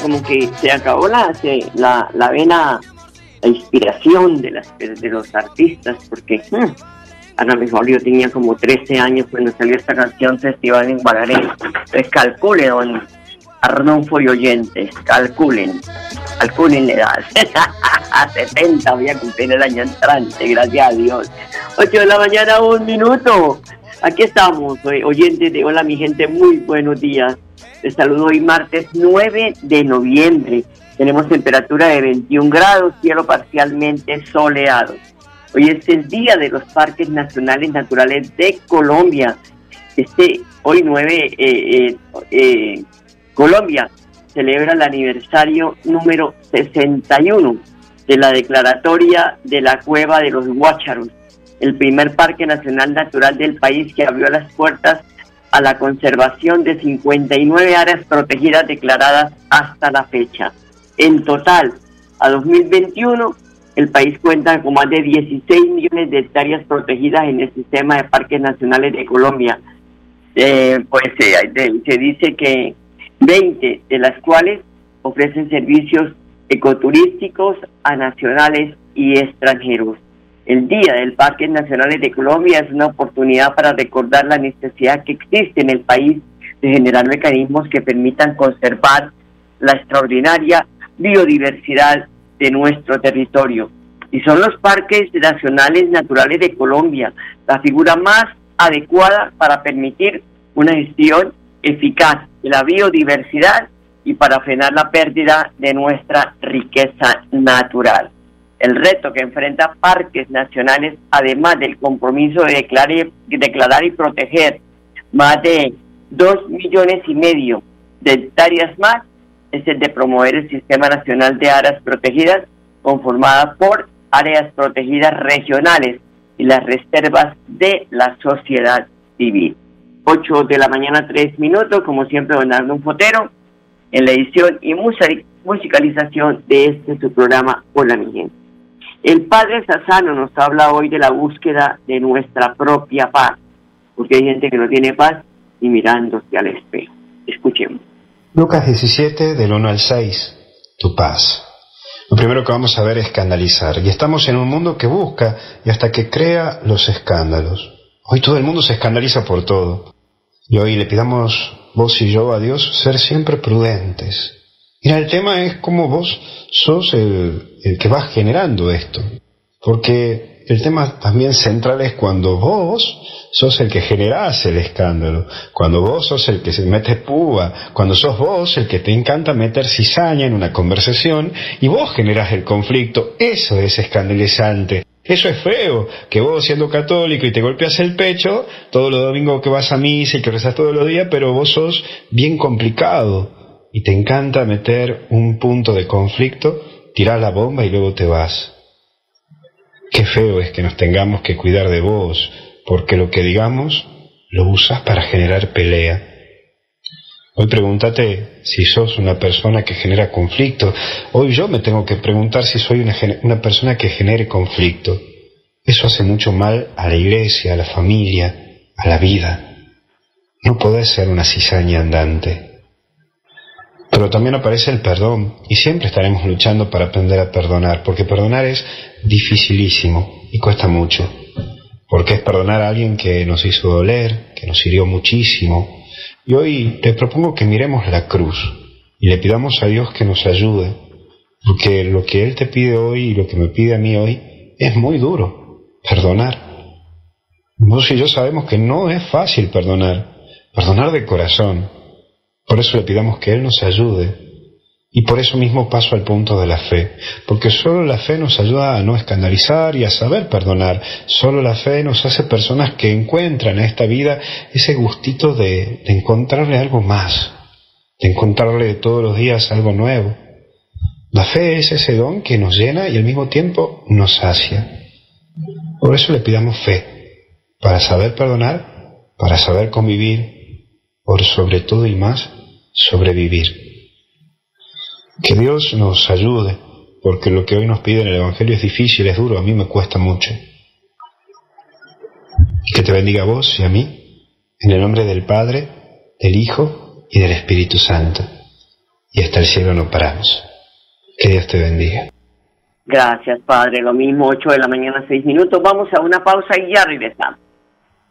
Como que se acabó la, la, la vena, la inspiración de, las, de los artistas, porque hmm, a lo mejor yo tenía como 13 años cuando salió esta canción Festival en Guararé. Entonces calcule, don Arnulfo y oyentes, calculen, calculen la edad. a 70 voy a cumplir el año entrante, gracias a Dios. 8 de la mañana, un minuto. Aquí estamos, oy- oyentes de Hola mi gente, muy buenos días. Les saludo hoy martes 9 de noviembre. Tenemos temperatura de 21 grados, cielo parcialmente soleado. Hoy es el Día de los Parques Nacionales Naturales de Colombia. Este, hoy 9, eh, eh, eh, Colombia celebra el aniversario número 61 de la declaratoria de la Cueva de los Guácharos, el primer parque nacional natural del país que abrió las puertas a la conservación de 59 áreas protegidas declaradas hasta la fecha. En total, a 2021, el país cuenta con más de 16 millones de hectáreas protegidas en el sistema de parques nacionales de Colombia. Eh, pues eh, se dice que 20 de las cuales ofrecen servicios ecoturísticos a nacionales y extranjeros. El Día del Parques Nacionales de Colombia es una oportunidad para recordar la necesidad que existe en el país de generar mecanismos que permitan conservar la extraordinaria biodiversidad de nuestro territorio. Y son los parques nacionales naturales de Colombia la figura más adecuada para permitir una gestión eficaz de la biodiversidad y para frenar la pérdida de nuestra riqueza natural. El reto que enfrenta parques nacionales, además del compromiso de declarar, declarar y proteger más de dos millones y medio de hectáreas más, es el de promover el Sistema Nacional de Áreas Protegidas, conformada por áreas protegidas regionales y las reservas de la sociedad civil. 8 de la mañana, 3 minutos, como siempre, don Arnulfo Fotero, en la edición y musicalización de este su programa Hola mi gente. El Padre Sassano nos habla hoy de la búsqueda de nuestra propia paz, porque hay gente que no tiene paz y mirándose al espejo. Escuchemos. Lucas 17, del 1 al 6, tu paz. Lo primero que vamos a ver es escandalizar. Y estamos en un mundo que busca y hasta que crea los escándalos. Hoy todo el mundo se escandaliza por todo. Y hoy le pidamos vos y yo a Dios ser siempre prudentes. Mira, el tema es cómo vos sos el, que vas generando esto. Porque el tema también central es cuando vos sos el que generás el escándalo, cuando vos sos el que se mete púa, cuando sos vos el que te encanta meter cizaña en una conversación y vos generás el conflicto, eso es escandalizante. Eso es feo, que vos siendo católico y te golpeas el pecho, todos los domingos que vas a misa y que rezas todos los días, pero vos sos bien complicado y te encanta meter un punto de conflicto, tirar la bomba y luego te vas. Qué feo es que nos tengamos que cuidar de vos, porque lo que digamos lo usas para generar pelea. Hoy pregúntate si sos una persona que genera conflicto. Hoy yo me tengo que preguntar si soy una, una persona que genere conflicto. Eso hace mucho mal a la iglesia, a la familia, a la vida. No podés ser una cizaña andante. Pero también aparece el perdón y siempre estaremos luchando para aprender a perdonar, porque perdonar es dificilísimo y cuesta mucho, porque es perdonar a alguien que nos hizo doler, que nos hirió muchísimo. Y hoy te propongo que miremos la cruz y le pidamos a Dios que nos ayude, porque lo que Él te pide hoy y lo que me pide a mí hoy es muy duro, perdonar. Vos y yo sabemos que no es fácil perdonar, perdonar de corazón por eso le pidamos que Él nos ayude. Y por eso mismo paso al punto de la fe, porque solo la fe nos ayuda a no escandalizar y a saber perdonar. Solo la fe nos hace personas que encuentran en esta vida ese gustito de, de encontrarle algo más, de encontrarle todos los días algo nuevo. La fe es ese don que nos llena y al mismo tiempo nos sacia. Por eso le pidamos fe, para saber perdonar, para saber convivir, por sobre todo y más, sobrevivir. Que Dios nos ayude, porque lo que hoy nos pide en el Evangelio es difícil, es duro, a mí me cuesta mucho. Que te bendiga a vos y a mí, en el nombre del Padre, del Hijo y del Espíritu Santo. Y hasta el cielo no paramos. Que Dios te bendiga. Gracias, Padre. Lo mismo, 8 de la mañana, 6 minutos. Vamos a una pausa y ya regresamos.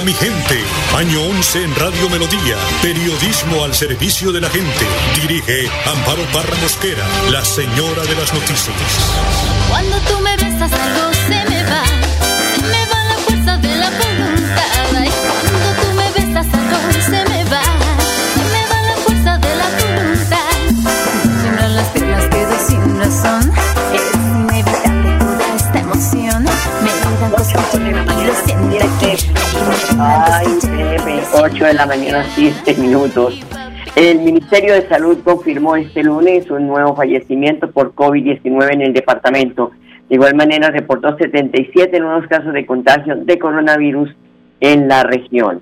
Hola mi gente. Año 11 en Radio Melodía. Periodismo al servicio de la gente. Dirige Amparo Parra Mosquera, la señora de las noticias. Cuando tú me besas algo se me va, se me va la fuerza de la voluntad. Cuando tú me besas algo se me va, se me va la fuerza de la voluntad. Tiemblan las piernas, quedo sin razón. Es inevitable toda esta emoción. Me dan cosquillas y lo siento aquí. Ay, bebé, 8 de la mañana, 7 minutos. El Ministerio de Salud confirmó este lunes un nuevo fallecimiento por COVID-19 en el departamento. De igual manera, reportó 77 nuevos casos de contagio de coronavirus en la región.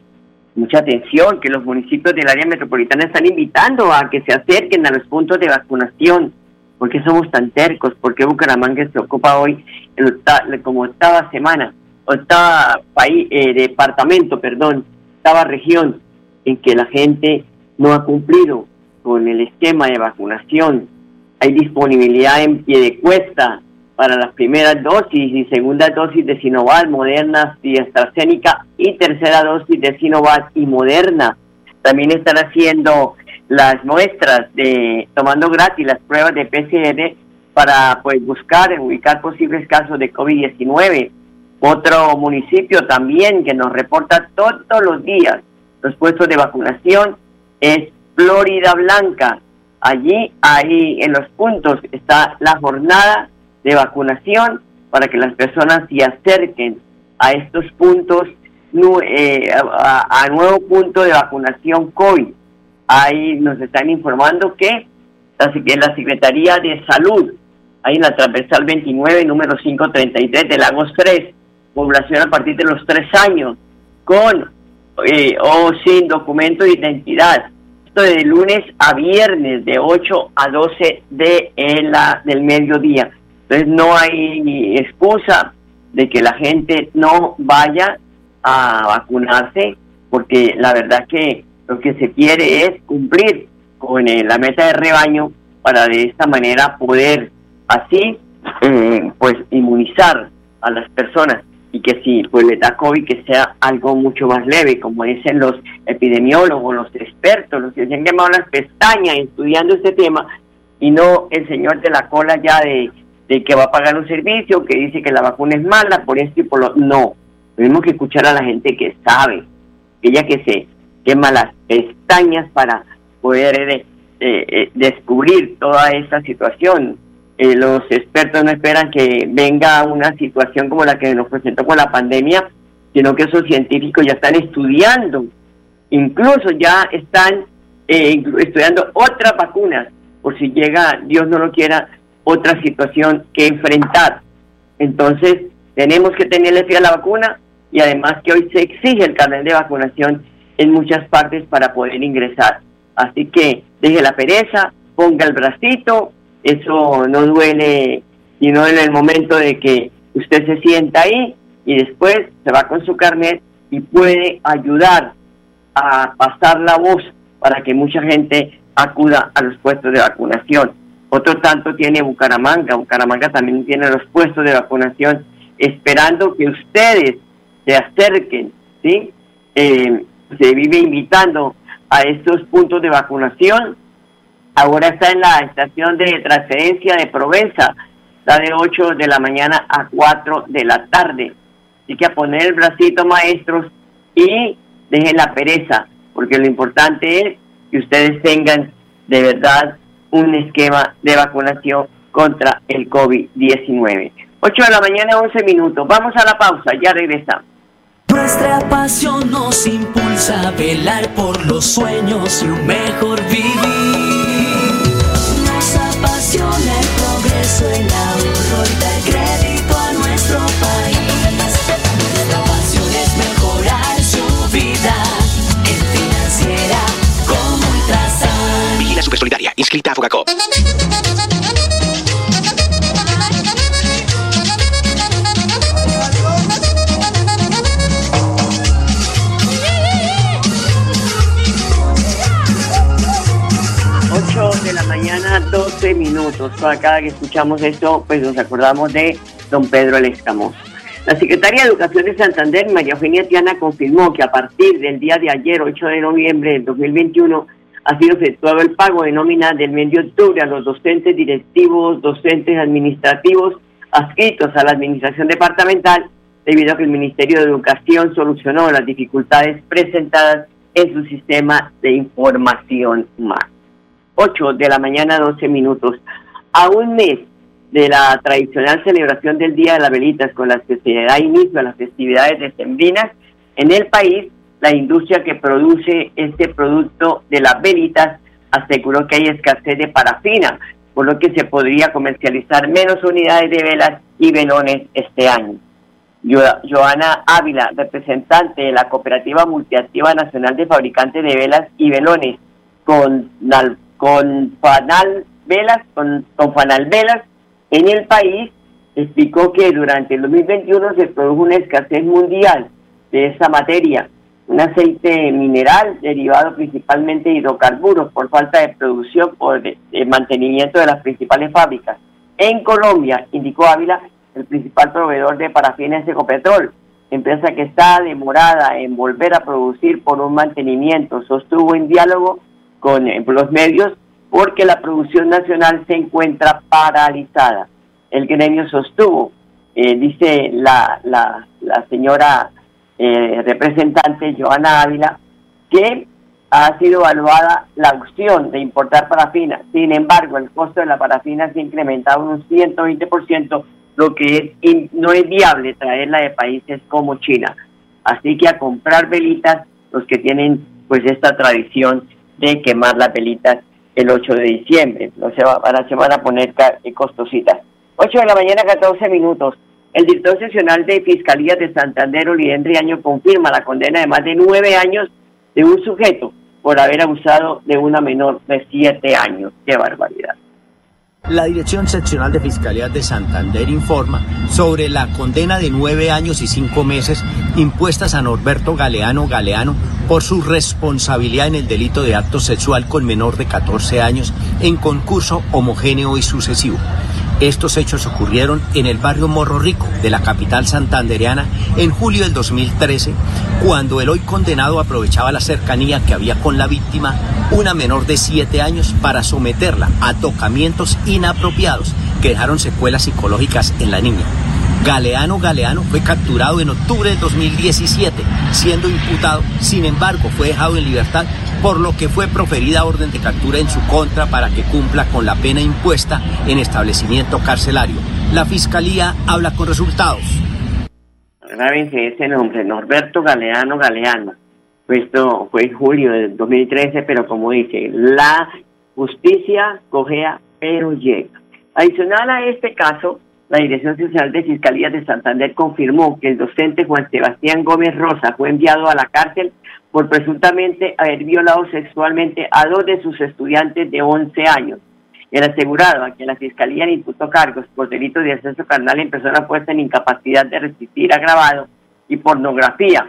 Mucha atención, que los municipios del área metropolitana están invitando a que se acerquen a los puntos de vacunación. ¿Por qué somos tan tercos? ¿Por qué Bucaramanga se ocupa hoy octa- como octava semana, octava país, eh, departamento, perdón, octava región en que la gente no ha cumplido con el esquema de vacunación? Hay disponibilidad en pie de cuesta para las primeras dosis y segunda dosis de Sinovac, Moderna y AstraZeneca y tercera dosis de Sinovac y Moderna. También están haciendo las muestras de tomando gratis las pruebas de PCR para pues buscar ubicar posibles casos de COVID-19. Otro municipio también que nos reporta todos los días los puestos de vacunación es Florida Blanca. Allí, ahí en los puntos está la jornada de vacunación para que las personas se acerquen a estos puntos, eh, a, nuevo punto de vacunación COVID. Ahí nos están informando que la, la Secretaría de Salud, ahí en la transversal 29, número 533 de Lagos 3, población a partir de los 3 años, con eh, o sin documento de identidad. Esto de lunes a viernes, de 8 a 12 de la, del mediodía. Entonces no hay excusa de que la gente no vaya a vacunarse, porque la verdad que lo que se quiere es cumplir con eh, la meta de rebaño para de esta manera poder así eh, pues inmunizar a las personas y que si pues les da COVID que sea algo mucho más leve, como dicen los epidemiólogos, los expertos, los que se han quemado las pestañas estudiando este tema, y no el señor de la cola ya de, de que va a pagar un servicio, que dice que la vacuna es mala, por esto y por lo... No, tenemos que escuchar a la gente que sabe, ella que se quema las pestañas para poder eh, eh, descubrir toda esta situación. Eh, los expertos no esperan que venga una situación como la que nos presentó con la pandemia, sino que esos científicos ya están estudiando, incluso ya están estudiando otras vacunas, por si llega, Dios no lo quiera, otra situación que enfrentar. Entonces, tenemos que tenerle fe a la vacuna y además que hoy se exige el carnet de vacunación en muchas partes para poder ingresar. Así que deje la pereza, ponga el bracito, eso no duele, sino en el momento de que usted se sienta ahí y después se va con su carnet y puede ayudar a pasar la voz para que mucha gente acuda a los puestos de vacunación. Otro tanto tiene Bucaramanga, Bucaramanga también tiene los puestos de vacunación, esperando que ustedes se acerquen, ¿sí? Eh, se vive invitando a estos puntos de vacunación. Ahora está en la estación de transferencia de Provenza, está de 8 de la mañana a 4 de la tarde. Así que a poner el bracito, maestros, y dejen la pereza, porque lo importante es que ustedes tengan de verdad un esquema de vacunación contra el COVID-19. 8 de la mañana, 11 minutos. Vamos a la pausa, ya regresamos. Nuestra pasión nos impulsa a velar por los sueños y un mejor vivir. Inscrita a Fogacop. 8 de la mañana, 12 minutos. Cada que escuchamos esto, pues nos acordamos de don Pedro el Escamoso. La Secretaria de Educación de Santander, María Eugenia Tiana, confirmó que a partir del día de ayer, 8 de noviembre del 2021, ha sido efectuado el pago de nómina del mes de octubre a los docentes directivos, docentes administrativos adscritos a la administración departamental, debido a que el Ministerio de Educación solucionó las dificultades presentadas en su sistema de información más. 8 de la mañana, 12 minutos. A un mes de la tradicional celebración del Día de las Velitas, con las que se da inicio a las festividades decembrinas, en el país, la industria que produce este producto de las velitas aseguró que hay escasez de parafina, por lo que se podría comercializar menos unidades de velas y velones este año. Joana Ávila, representante de la Cooperativa Multiactiva Nacional de Fabricantes de Velas y Velones, con, con Fanal Velas, con, con Fanal Velas, en el país, explicó que durante el 2021 se produjo una escasez mundial de esa materia, un aceite mineral derivado principalmente de hidrocarburos por falta de producción por de mantenimiento de las principales fábricas. En Colombia, indicó Ávila, el principal proveedor de parafina es Ecopetrol, empresa que está demorada en volver a producir por un mantenimiento. Sostuvo en diálogo con eh, los medios porque la producción nacional se encuentra paralizada. El gremio sostuvo, eh, dice la, la, la señora eh, representante Joana Ávila, que ha sido evaluada la opción de importar parafina. Sin embargo, el costo de la parafina se ha incrementado un 120%, lo que es no es viable traerla de países como China. Así que a comprar velitas, los que tienen pues esta tradición de quemar las velitas el 8 de diciembre. No se, va, se van a poner eh, costositas. 8 de la mañana, 14 minutos. El director seccional de Fiscalía de Santander, Olivén Año, confirma la condena de más de nueve años de un sujeto por haber abusado de una menor de siete años. ¡Qué barbaridad! La Dirección Seccional de Fiscalía de Santander informa sobre la condena de nueve años y cinco meses impuestas a Norberto Galeano Galeano por su responsabilidad en el delito de acto sexual con menor de 14 años en concurso homogéneo y sucesivo. Estos hechos ocurrieron en el barrio Morro Rico de la capital santandereana en julio del 2013, cuando el hoy condenado aprovechaba la cercanía que había con la víctima, una menor de 7 años, para someterla a tocamientos inapropiados que dejaron secuelas psicológicas en la niña. Galeano Galeano fue capturado en octubre de 2017, siendo imputado, sin embargo fue dejado en libertad por lo que fue proferida orden de captura en su contra para que cumpla con la pena impuesta en establecimiento carcelario. La Fiscalía habla con resultados. Grábense ese nombre, Norberto Galeano Galeano. Esto fue en julio del 2013, pero como dice, la justicia cogea pero llega. Adicional a este caso, la Dirección Social de Fiscalía de Santander confirmó que el docente Juan Sebastián Gómez Rosa fue enviado a la cárcel por presuntamente haber violado sexualmente a dos de sus estudiantes de 11 años. El asegurado a quien la Fiscalía le imputó cargos por delitos de acceso carnal en persona puesta en incapacidad de resistir agravado y pornografía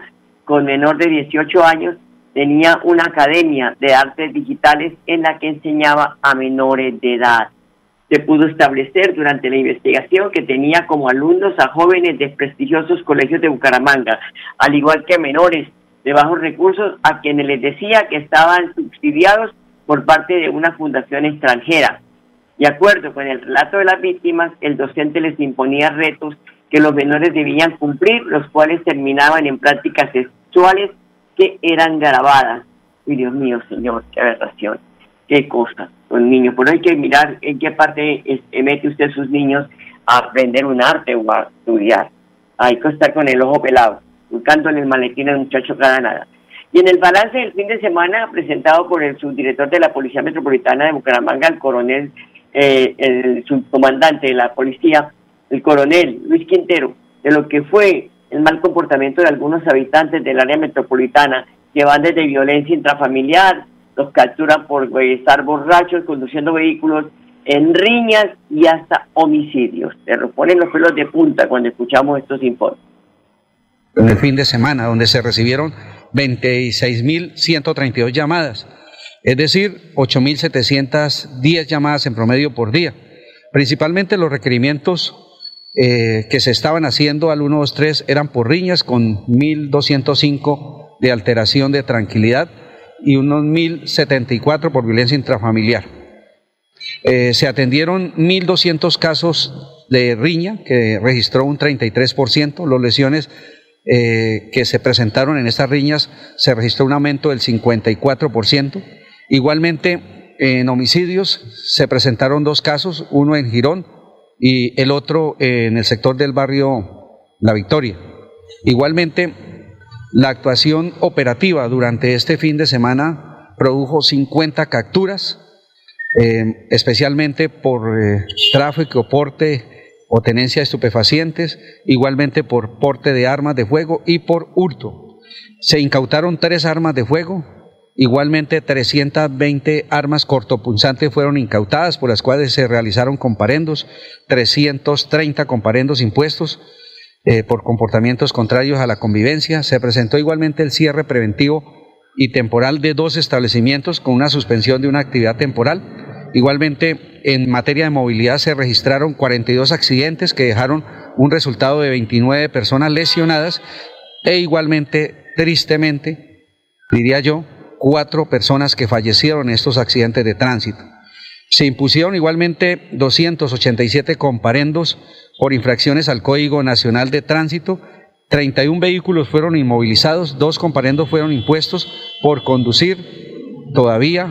con menor de 18 años, tenía una academia de artes digitales en la que enseñaba a menores de edad. Se pudo establecer durante la investigación que tenía como alumnos a jóvenes de prestigiosos colegios de Bucaramanga, al igual que menores de bajos recursos a quienes les decía que estaban subsidiados por parte de una fundación extranjera. De acuerdo con el relato de las víctimas, el docente les imponía retos que los menores debían cumplir, los cuales terminaban en prácticas sexuales que eran grabadas. Y Dios mío, Señor, qué aberración, qué cosa, con niños. Por eso hay que mirar en qué parte mete usted sus niños a aprender un arte o a estudiar. Hay que estar con el ojo pelado buscando en el maletín al muchacho cada nada. Y en el balance del fin de semana presentado por el subdirector de la Policía Metropolitana de Bucaramanga, el coronel, eh, el subcomandante de la policía, el coronel Luis Quintero, de lo que fue el mal comportamiento de algunos habitantes del área metropolitana, que van desde violencia intrafamiliar, los capturan por estar borrachos, conduciendo vehículos, en riñas y hasta homicidios. Se ponen los pelos de punta cuando escuchamos estos informes en el fin de semana, donde se recibieron 26.132 llamadas, es decir, 8.710 llamadas en promedio por día. Principalmente los requerimientos eh, que se estaban haciendo al 123 eran por riñas con 1.205 de alteración de tranquilidad y unos 1.074 por violencia intrafamiliar. Eh, se atendieron 1.200 casos de riña, que registró un 33%, los lesiones eh, que se presentaron en estas riñas se registró un aumento del 54%. Igualmente, en homicidios se presentaron dos casos, uno en Girón y el otro en el sector del barrio La Victoria. Igualmente, la actuación operativa durante este fin de semana produjo 50 capturas, eh, especialmente por eh, tráfico, porte o tenencia de estupefacientes, igualmente por porte de armas de fuego y por hurto. Se incautaron tres armas de fuego, igualmente 320 armas cortopunzantes fueron incautadas, por las cuales se realizaron comparendos, 330 comparendos impuestos eh, por comportamientos contrarios a la convivencia. Se presentó igualmente el cierre preventivo y temporal de dos establecimientos con una suspensión de una actividad temporal Igualmente, en materia de movilidad se registraron 42 accidentes que dejaron un resultado de 29 personas lesionadas e igualmente, tristemente, diría yo, cuatro personas que fallecieron en estos accidentes de tránsito. Se impusieron igualmente 287 comparendos por infracciones al Código Nacional de Tránsito, 31 vehículos fueron inmovilizados, dos comparendos fueron impuestos por conducir todavía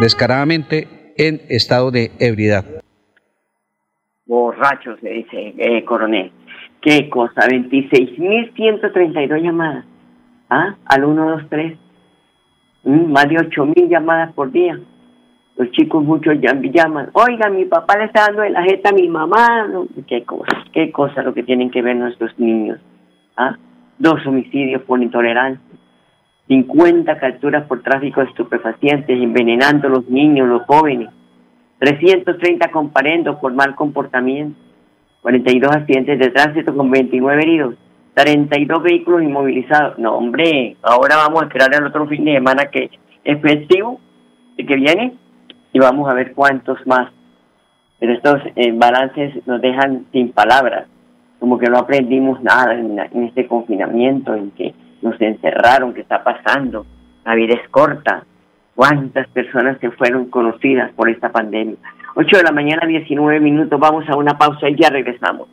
descaradamente en estado de ebriedad. Borracho, se dice, eh, coronel. ¿Qué cosa? 26.132 llamadas. ¿Ah? Al 123. Mm, más de 8.000 llamadas por día. Los chicos muchos llaman. Oiga, mi papá le está dando la jeta a mi mamá. ¿Qué cosa? ¿Qué cosa lo que tienen que ver nuestros niños? ¿Ah? Dos homicidios por intolerancia. 50 capturas por tráfico de estupefacientes, envenenando a los niños, los jóvenes, 330 comparendos por mal comportamiento, 42 accidentes de tránsito con 29 heridos, 32 vehículos inmovilizados. No, hombre, ahora vamos a esperar el otro fin de semana que es festivo, que viene, y vamos a ver cuántos más pero estos eh, balances nos dejan sin palabras, como que no aprendimos nada en, en este confinamiento, en que nos encerraron, qué está pasando, la vida es corta, cuántas personas se fueron conocidas por esta pandemia. 8 de la mañana, 19 minutos, vamos a una pausa y ya regresamos.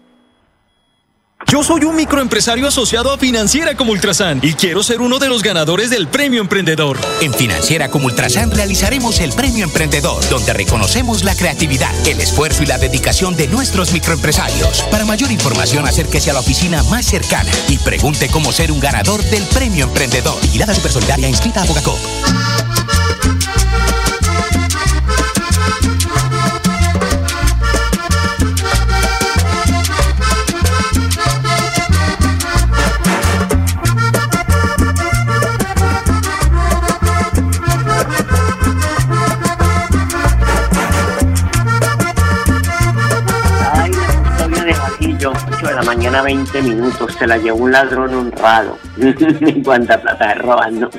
Yo soy un microempresario asociado a Financiera como Ultrasan y quiero ser uno de los ganadores del Premio Emprendedor. En Financiera como Ultrasan realizaremos el Premio Emprendedor, donde reconocemos la creatividad, el esfuerzo y la dedicación de nuestros microempresarios. Para mayor información, acérquese a la oficina más cercana y pregunte cómo ser un ganador del Premio Emprendedor. Vigilada Supersolidaria inscrita a Bogacop. Mañana, 20 minutos, se la llevó un ladrón honrado. cuánta plata roban, ¿no?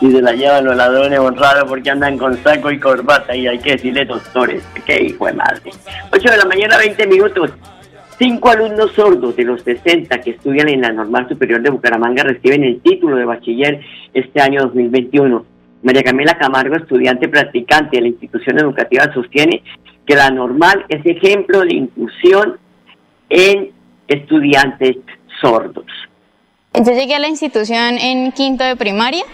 Y se la llevan los ladrones honrados porque andan con saco y corbata y hay que decirle doctores. Qué hijo de madre. 8 de la mañana, 20 minutos. Cinco alumnos sordos de los 60 que estudian en la Normal Superior de Bucaramanga reciben el título de bachiller este año 2021. María Camila Camargo, estudiante practicante de la institución educativa, sostiene que la normal es ejemplo de inclusión en estudiantes sordos. Yo llegué a la institución en quinto de primaria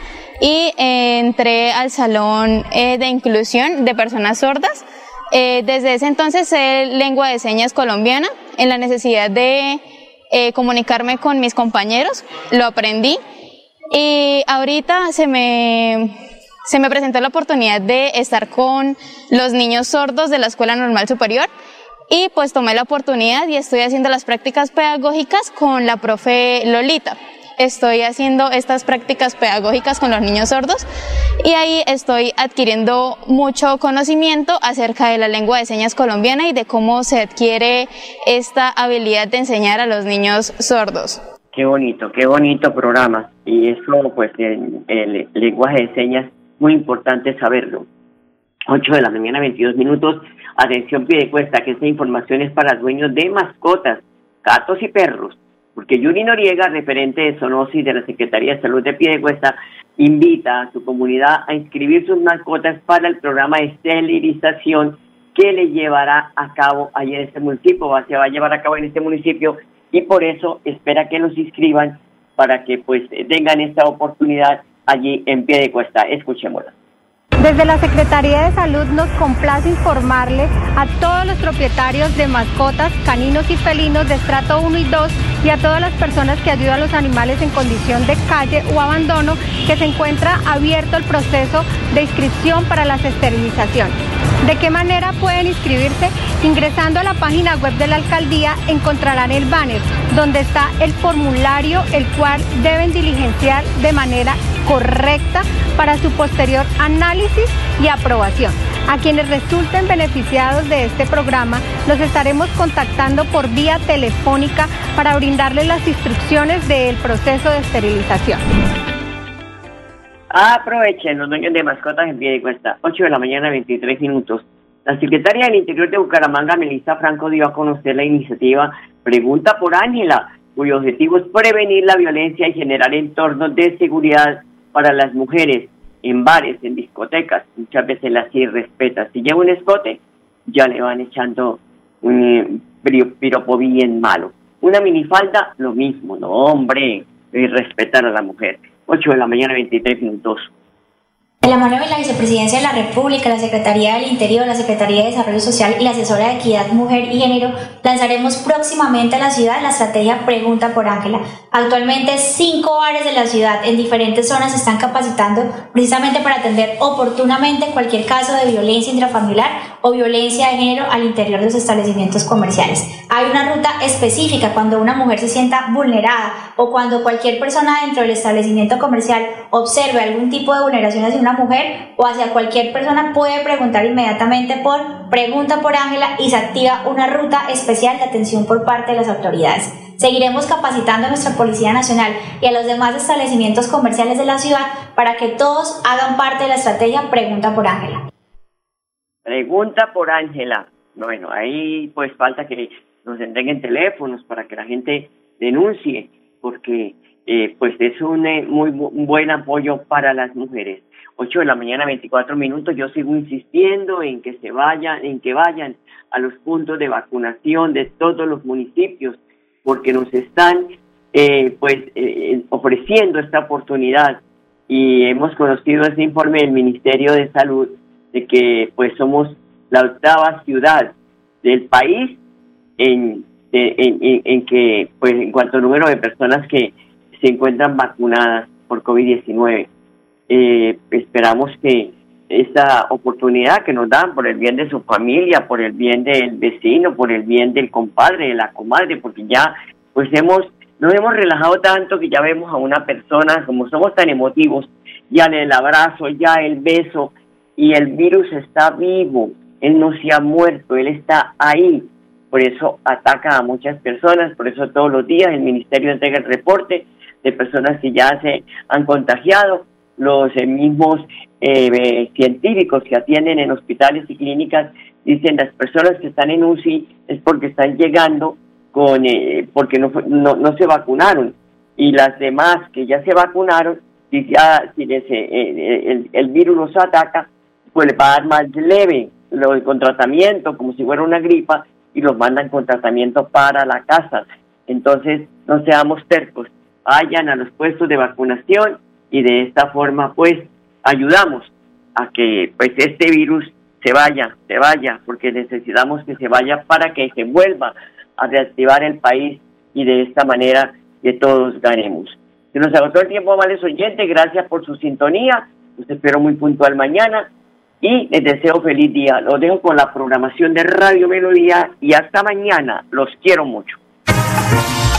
y eh, entré al salón eh, de inclusión de personas sordas. Eh, desde ese entonces sé lengua de señas colombiana en la necesidad de eh, comunicarme con mis compañeros, lo aprendí y ahorita se me, se me presentó la oportunidad de estar con los niños sordos de la Escuela Normal Superior y pues tomé la oportunidad y estoy haciendo las prácticas pedagógicas con la profe Lolita. Estoy haciendo estas prácticas pedagógicas con los niños sordos y ahí estoy adquiriendo mucho conocimiento acerca de la lengua de señas colombiana y de cómo se adquiere esta habilidad de enseñar a los niños sordos. Qué bonito, qué bonito programa. Y eso, pues, en el lenguaje de señas, muy importante saberlo. 8 de la mañana, 22 minutos. Atención, pie cuesta, que esta información es para dueños de mascotas, gatos y perros. Porque Yuri Noriega, referente de Sonosis de la Secretaría de Salud de Piedecuesta, invita a su comunidad a inscribir sus mascotas para el programa de esterilización que le llevará a cabo allí en este municipio, se va a llevar a cabo en este municipio, y por eso espera que los inscriban para que pues tengan esta oportunidad allí en pie de cuesta. Escuchémosla. Desde la Secretaría de Salud nos complace informarle a todos los propietarios de mascotas, caninos y felinos de estrato 1 y 2 y a todas las personas que ayudan a los animales en condición de calle o abandono que se encuentra abierto el proceso de inscripción para las esterilizaciones. ¿De qué manera pueden inscribirse? Ingresando a la página web de la alcaldía encontrarán el banner donde está el formulario el cual deben diligenciar de manera correcta para su posterior análisis y aprobación. A quienes resulten beneficiados de este programa, los estaremos contactando por vía telefónica para brindarles las instrucciones del proceso de esterilización. Aprovechen los dueños de mascotas en pie de cuesta. 8 de la mañana, 23 minutos. La secretaria del Interior de Bucaramanga, Melissa Franco, dio a conocer la iniciativa Pregunta por Ángela, cuyo objetivo es prevenir la violencia y generar entornos de seguridad para las mujeres en bares, en discotecas. Muchas veces las irrespeta. Si lleva un escote, ya le van echando un eh, piro- piropo bien malo. Una minifalda, lo mismo, no, hombre, y respetar a la mujer. 8 de la mañana, 23 minutos. De la mano de la Vicepresidencia de la República, la Secretaría del Interior, la Secretaría de Desarrollo Social y la Asesora de Equidad Mujer y Género, lanzaremos próximamente a la ciudad la estrategia Pregunta por Ángela. Actualmente, cinco bares de la ciudad en diferentes zonas se están capacitando precisamente para atender oportunamente cualquier caso de violencia intrafamiliar o violencia de género al interior de los establecimientos comerciales. Hay una ruta específica cuando una mujer se sienta vulnerada o cuando cualquier persona dentro del establecimiento comercial observe algún tipo de vulneración hacia una mujer o hacia cualquier persona puede preguntar inmediatamente por Pregunta por Ángela y se activa una ruta especial de atención por parte de las autoridades. Seguiremos capacitando a nuestra Policía Nacional y a los demás establecimientos comerciales de la ciudad para que todos hagan parte de la estrategia Pregunta por Ángela. Pregunta por Ángela. Bueno, ahí pues falta que nos entreguen teléfonos para que la gente denuncie, porque eh, pues es un eh, muy buen apoyo para las mujeres. 8 de la mañana, 24 minutos, yo sigo insistiendo en que se vayan, en que vayan a los puntos de vacunación de todos los municipios, porque nos están eh, pues eh, ofreciendo esta oportunidad. Y hemos conocido ese informe del Ministerio de Salud de que pues somos la octava ciudad del país en, en, en- en que pues en cuanto al número de personas que se encuentran vacunadas por COVID-19 eh, esperamos que esta oportunidad que nos dan por el bien de su familia, por el bien del vecino, por el bien del compadre, de la comadre, porque ya pues hemos nos hemos relajado tanto que ya vemos a una persona, como somos tan emotivos, ya el abrazo, ya el beso, y el virus está vivo, él no se ha muerto, él está ahí. Por eso ataca a muchas personas, por eso todos los días el ministerio entrega el reporte de personas que ya se han contagiado, los eh, mismos eh, eh, científicos que atienden en hospitales y clínicas dicen las personas que están en UCI es porque están llegando con eh, porque no, no no se vacunaron. Y las demás que ya se vacunaron si ya si les, eh, el, el virus los ataca pues les va a dar más leve lo, con tratamiento como si fuera una gripa y los mandan con tratamiento para la casa. Entonces no seamos tercos. Vayan a los puestos de vacunación y de esta forma pues ayudamos a que pues este virus se vaya, se vaya, porque necesitamos que se vaya para que se vuelva a reactivar el país y de esta manera que todos ganemos. Se nos agotó el tiempo, amables oyentes, gracias por su sintonía, los espero muy puntual mañana y les deseo feliz día. Los dejo con la programación de Radio Melodía y hasta mañana, los quiero mucho.